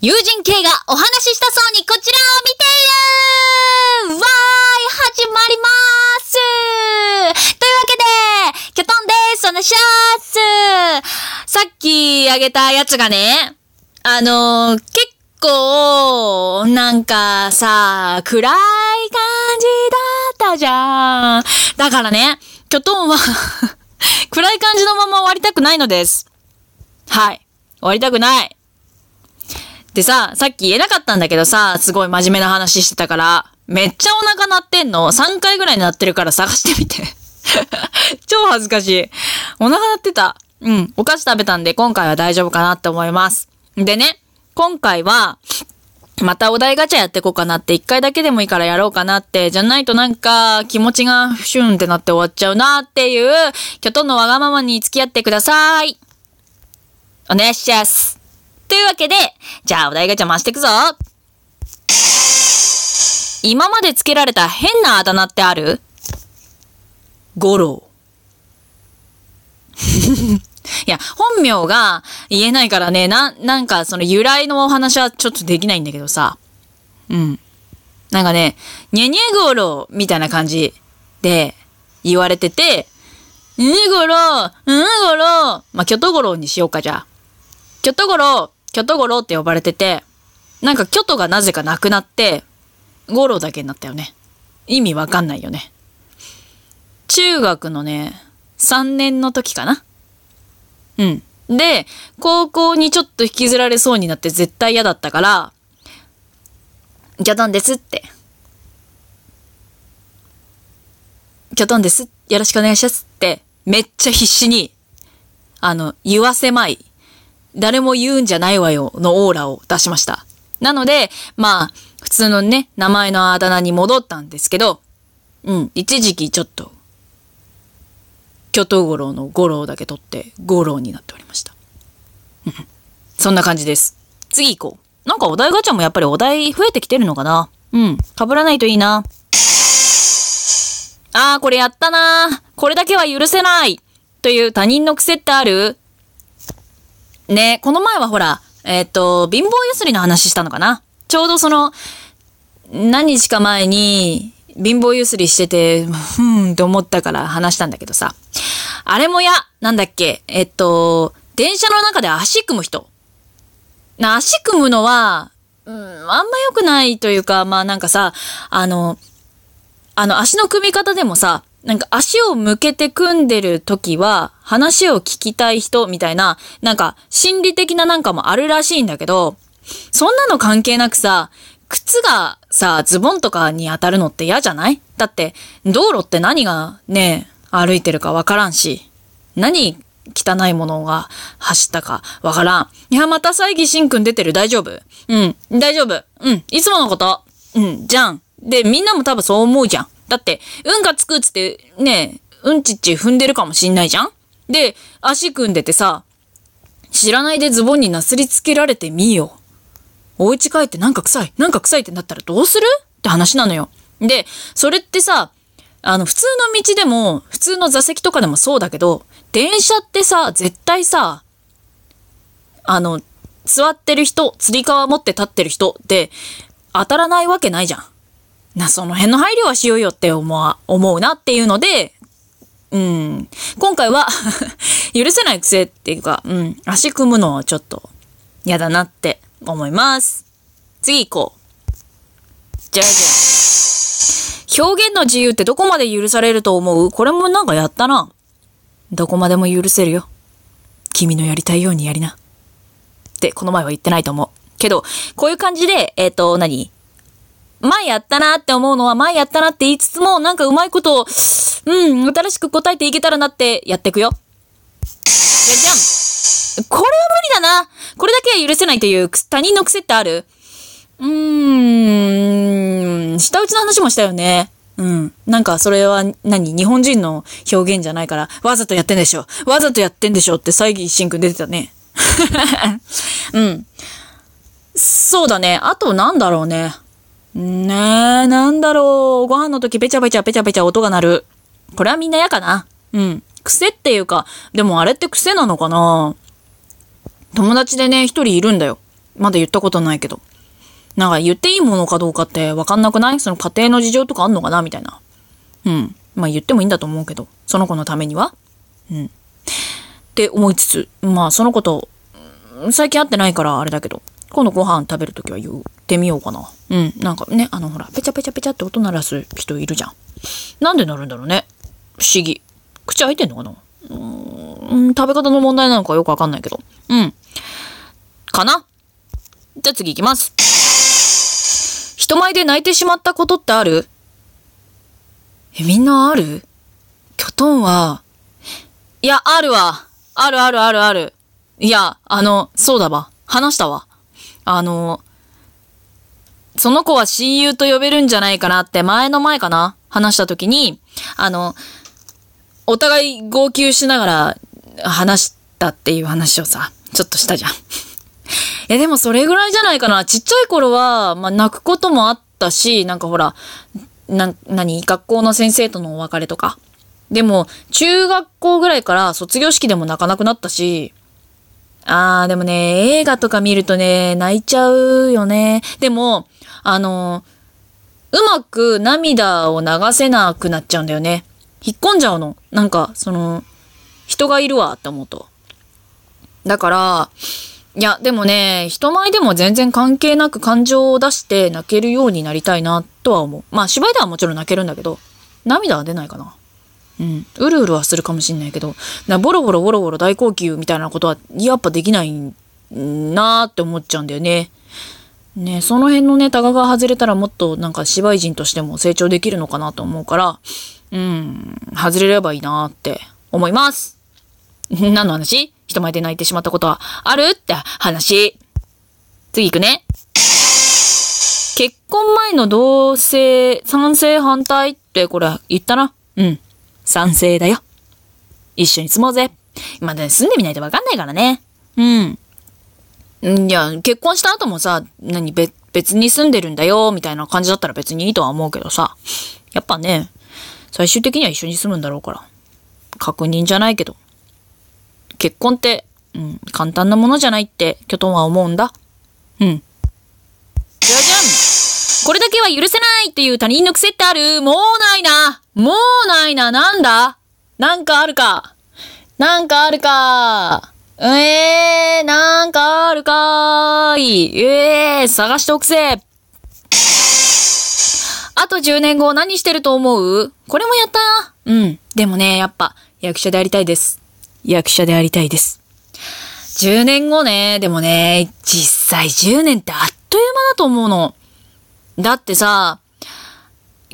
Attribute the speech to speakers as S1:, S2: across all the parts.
S1: 友人系がお話ししたそうにこちらを見ているわーい始まりますというわけで、キョトンですお願いしますさっきあげたやつがね、あのー、結構、なんかさ、暗い感じだったじゃん。だからね、キョトンは 暗い感じのまま終わりたくないのです。はい。終わりたくない。でさ、さっき言えなかったんだけどさ、すごい真面目な話してたから、めっちゃお腹鳴ってんの ?3 回ぐらい鳴ってるから探してみて 超恥ずかしい。お腹鳴ってた。うん。お菓子食べたんで今回は大丈夫かなって思います。でね、今回は、またお題ガチャやってこうかなって、一回だけでもいいからやろうかなって、じゃないとなんか気持ちがシュンってなって終わっちゃうなっていう、キョトンのわがままに付き合ってください。お願いします。というわけで、じゃあお題ガチャ回していくぞ今まで付けられた変なあだ名ってある？五郎。いや、本名が言えないからね、な、なんかその由来のお話はちょっとできないんだけどさ。うん。なんかね、にゃにゃごろみたいな感じで言われてて、にゃごろ、うんごろ、まあ、キョトゴロにしようか、じゃあ。キョトゴロ、キョトゴロって呼ばれてて、なんかキョトがなぜかなくなって、ゴロだけになったよね。意味わかんないよね。中学のね、3年の時かな。うん。で、高校にちょっと引きずられそうになって絶対嫌だったから、キョトンですって。キョトンです。よろしくお願いしますって、めっちゃ必死に、あの、言わせまい誰も言うんじゃないわよのオーラを出しました。なので、まあ、普通のね、名前のあだ名に戻ったんですけど、うん、一時期ちょっと、巨頭五郎の五郎だけ取って五郎になっておりました。そんな感じです。次行こう。なんかお題ガチャもやっぱりお題増えてきてるのかなうん。被らないといいな。あー、これやったなこれだけは許せないという他人の癖ってある？ね、この前はほら、えっ、ー、と、貧乏ゆすりの話したのかな？ちょうどその、何日か前に、貧乏ゆすりしてて、ふーんって思ったから話したんだけどさ。あれもや、なんだっけ、えっと、電車の中で足組む人。な、足組むのは、うん、あんま良くないというか、まあなんかさ、あの、あの足の組み方でもさ、なんか足を向けて組んでる時は話を聞きたい人みたいな、なんか心理的ななんかもあるらしいんだけど、そんなの関係なくさ、靴がさ、ズボンとかに当たるのって嫌じゃない？だって、道路って何がね、歩いてるかわからんし、何汚いものが走ったかわからん。いや、また猜疑しくん出てる大丈夫？うん、大丈夫。うん、いつものこと。うん、じゃん。で、みんなも多分そう思うじゃん。だって、うんがつくっつって、ね、うんちっち踏んでるかもしんないじゃん？で、足組んでてさ、知らないでズボンになすりつけられてみよ。お家帰ってなんか臭い、なんか臭いってなったらどうする？って話なのよ。で、それってさ、あの、普通の道でも、普通の座席とかでもそうだけど、電車ってさ、絶対さ、あの、座ってる人、釣り革持って立ってる人って当たらないわけないじゃん。な、その辺の配慮はしようよって思う、思うなっていうので、うん。今回は 許せない癖っていうか、うん。足組むのはちょっと嫌だなって思います。次行こう。じゃじゃ表現の自由ってどこまで許されると思う？これもなんかやったな。どこまでも許せるよ。君のやりたいようにやりな。って、この前は言ってないと思う。けど、こういう感じで、えっ、ー、と、何？前やったなって思うのは前やったなって言いつつも、なんかうまいことを、うん、新しく答えていけたらなってやっていくよ。じゃじゃん。これは無理だな。これだけは許せないという他人の癖ってあるうーん、下打ちの話もしたよね。うん。なんかそれは何？日本人の表現じゃないから、わざとやってんでしょ。わざとやってんでしょって最義シくん出てたね。うん。そうだね。あとなんだろうね。ねえ、なんだろう。ご飯の時ペチャペチャペチャペチャ音が鳴る。これはみんな嫌かな？うん。癖っていうか、でもあれって癖なのかな？友達でね、一人いるんだよ。まだ言ったことないけど。なんか言っていいものかどうかってわかんなくない？その家庭の事情とかあんのかな？みたいな。うん。まあ言ってもいいんだと思うけど、その子のためには。うん。って思いつつ、まあその子と、最近会ってないからあれだけど、今度ご飯食べるときは言ってみようかな。うん。なんかね、あのほら、ペチャペチャペチャって音鳴らす人いるじゃん。なんで鳴るんだろうね。不思議。口開いてんのかなうん、食べ方の問題なのかよくわかんないけど。うん。かな？じゃあ次行きます。人前で泣いてしまったことってある？え、みんなある？キョトンは、いや、あるわ。あるあるあるある。いや、あの、そうだわ。話したわ。あの、その子は親友と呼べるんじゃないかなって前の前かな？話した時に、あの、お互い号泣しながら話したっていう話をさ、ちょっとしたじゃん。え、でもそれぐらいじゃないかな？ちっちゃい頃は、まあ、泣くこともあったし、なんかほら、な、何？学校の先生とのお別れとか。でも、中学校ぐらいから卒業式でも泣かなくなったし、あー、でもね、映画とか見るとね、泣いちゃうよね。でも、あの、うまく涙を流せなくなっちゃうんだよね。引っ込んじゃうの。なんか、その、人がいるわって思うと。だから、いや、でもね、人前でも全然関係なく感情を出して泣けるようになりたいなとは思う。まあ芝居ではもちろん泣けるんだけど、涙は出ないかな。うん。うるうるはするかもしんないけど、なボロボロボロボロ大号泣みたいなことはやっぱできないなーって思っちゃうんだよね。ねその辺のね、タガが外れたらもっとなんか芝居人としても成長できるのかなと思うから、うん、外れればいいなーって思います。何の話？人前で泣いてしまったことはあるって話。次行くね。結婚前の同性、賛成反対ってこれ言ったな？うん。賛成だよ。一緒に住もうぜ。まあね、住んでみないとわかんないからね。うん。いや、結婚した後もさ、何、別、別に住んでるんだよ、みたいな感じだったら別にいいとは思うけどさ。やっぱね、最終的には一緒に住むんだろうから。確認じゃないけど。結婚って、うん、簡単なものじゃないって、キョトンは思うんだ。うん。じゃじゃこれだけは許せないっていう他人の癖ってある？もうないなもうないななんだ？なんかあるか？なんかあるか？えー、なんかあるかーい。えー、探しておくせ。あと10年後何してると思う？これもやった？うん。でもね、やっぱ、役者でありたいです。役者でありたいです。10年後ね、でもね、実際10年ってあっという間だと思うの。だってさ、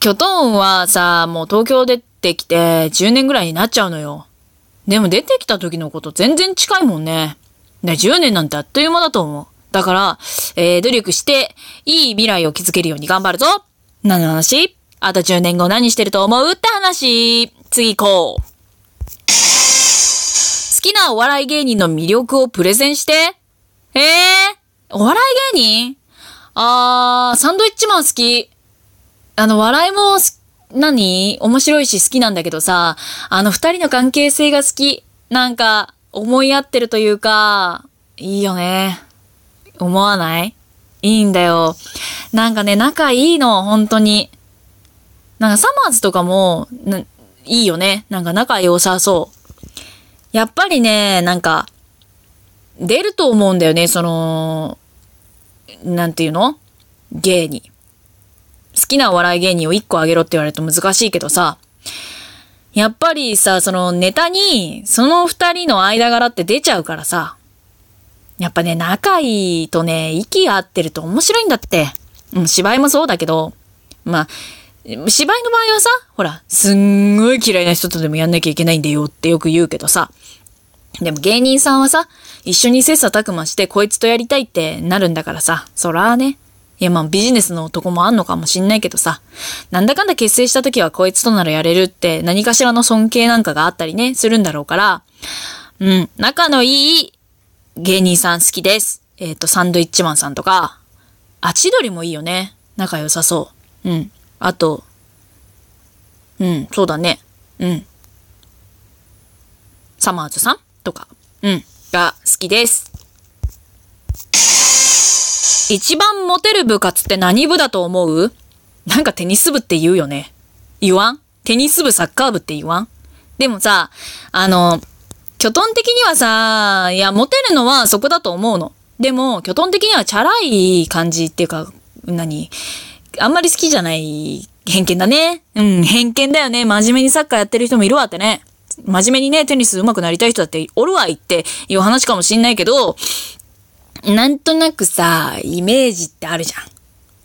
S1: キョトンはさ、もう東京出てきて10年ぐらいになっちゃうのよ。でも出てきた時のこと全然近いもんね。ね、10年なんてあっという間だと思う。だから、えー、努力して、いい未来を築けるように頑張るぞ何の話？あと10年後何してると思う？って話次行こう。好きなお笑い芸人の魅力をプレゼンして。ええー、お笑い芸人？あー、サンドイッチマン好き。あの、笑いも何？面白いし好きなんだけどさ、あの二人の関係性が好き。なんか、思い合ってるというか、いいよね。思わない？いいんだよ。なんかね、仲いいの、本当に。なんかサマーズとかも、いいよね。なんか仲良さそう。やっぱりね、なんか、出ると思うんだよね、その、なんていうの？芸に。好きなお笑い芸人を一個あげろって言われると難しいけどさ、やっぱりさ、そのネタに、その二人の間柄って出ちゃうからさ、やっぱね、仲いいとね、息合ってると面白いんだって。うん、芝居もそうだけど、まあ、芝居の場合はさ、ほら、すんごい嫌いな人とでもやんなきゃいけないんだよってよく言うけどさ、でも芸人さんはさ、一緒に切磋琢磨してこいつとやりたいってなるんだからさ、そらね。いやまあビジネスの男もあんのかもしんないけどさ、なんだかんだ結成した時はこいつとならやれるって何かしらの尊敬なんかがあったりね、するんだろうから、うん、仲のいい芸人さん好きです。えっ、ー、と、サンドイッチマンさんとか、あ、千鳥もいいよね。仲良さそう。うん。あと、うん、そうだね。うん。サマーズさんとか、うん、が好きです。一番モテる部活って何部だと思う？なんかテニス部って言うよね。言わん？テニス部、サッカー部って言わん？でもさ、あの、巨トン的にはさ、いや、モテるのはそこだと思うの。でも、巨トン的にはチャラい感じっていうか、何？あんまり好きじゃない偏見だね。うん、偏見だよね。真面目にサッカーやってる人もいるわってね。真面目にね、テニス上手くなりたい人だっておるわいっていう話かもしんないけど、なんとなくさ、イメージってあるじゃん。っ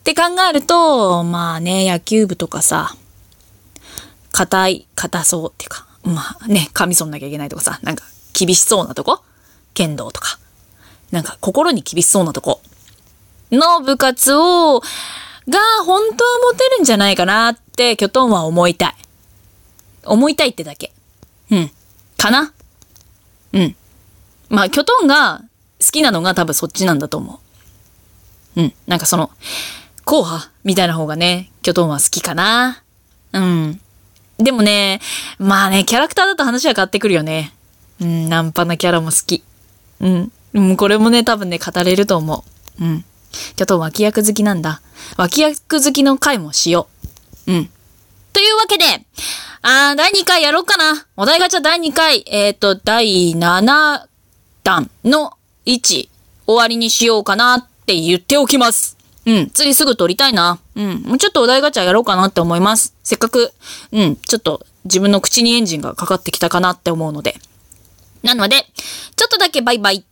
S1: て考えると、まあね、野球部とかさ、硬い、硬そうっていうか、まあね、髪剃んなきゃいけないとかさ、なんか厳しそうなとこ剣道とか。なんか心に厳しそうなとこの部活を、が本当はモテるんじゃないかなってキョトンは思いたい。思いたいってだけ。うん。かな？うん。まあ、キョトンが好きなのが多分そっちなんだと思う。うん。なんかその、硬派みたいな方がね、キョトンは好きかな。うん。でもね、まあね、キャラクターだと話は変わってくるよね。うん、ナンパなキャラも好き。うん。うん、これもね、多分ね、語れると思う。うん。キョトン脇役好きなんだ。脇役好きの回もしよう。うん。というわけで、あー、第2回やろうかな。お題ガチャ第2回、えっ、ー、と、第7弾の1、終わりにしようかなって言っておきます。うん、次すぐ撮りたいな。うん、もうちょっとお題ガチャやろうかなって思います。せっかく、うん、ちょっと自分の口にエンジンがかかってきたかなって思うので。なので、ちょっとだけバイバイ。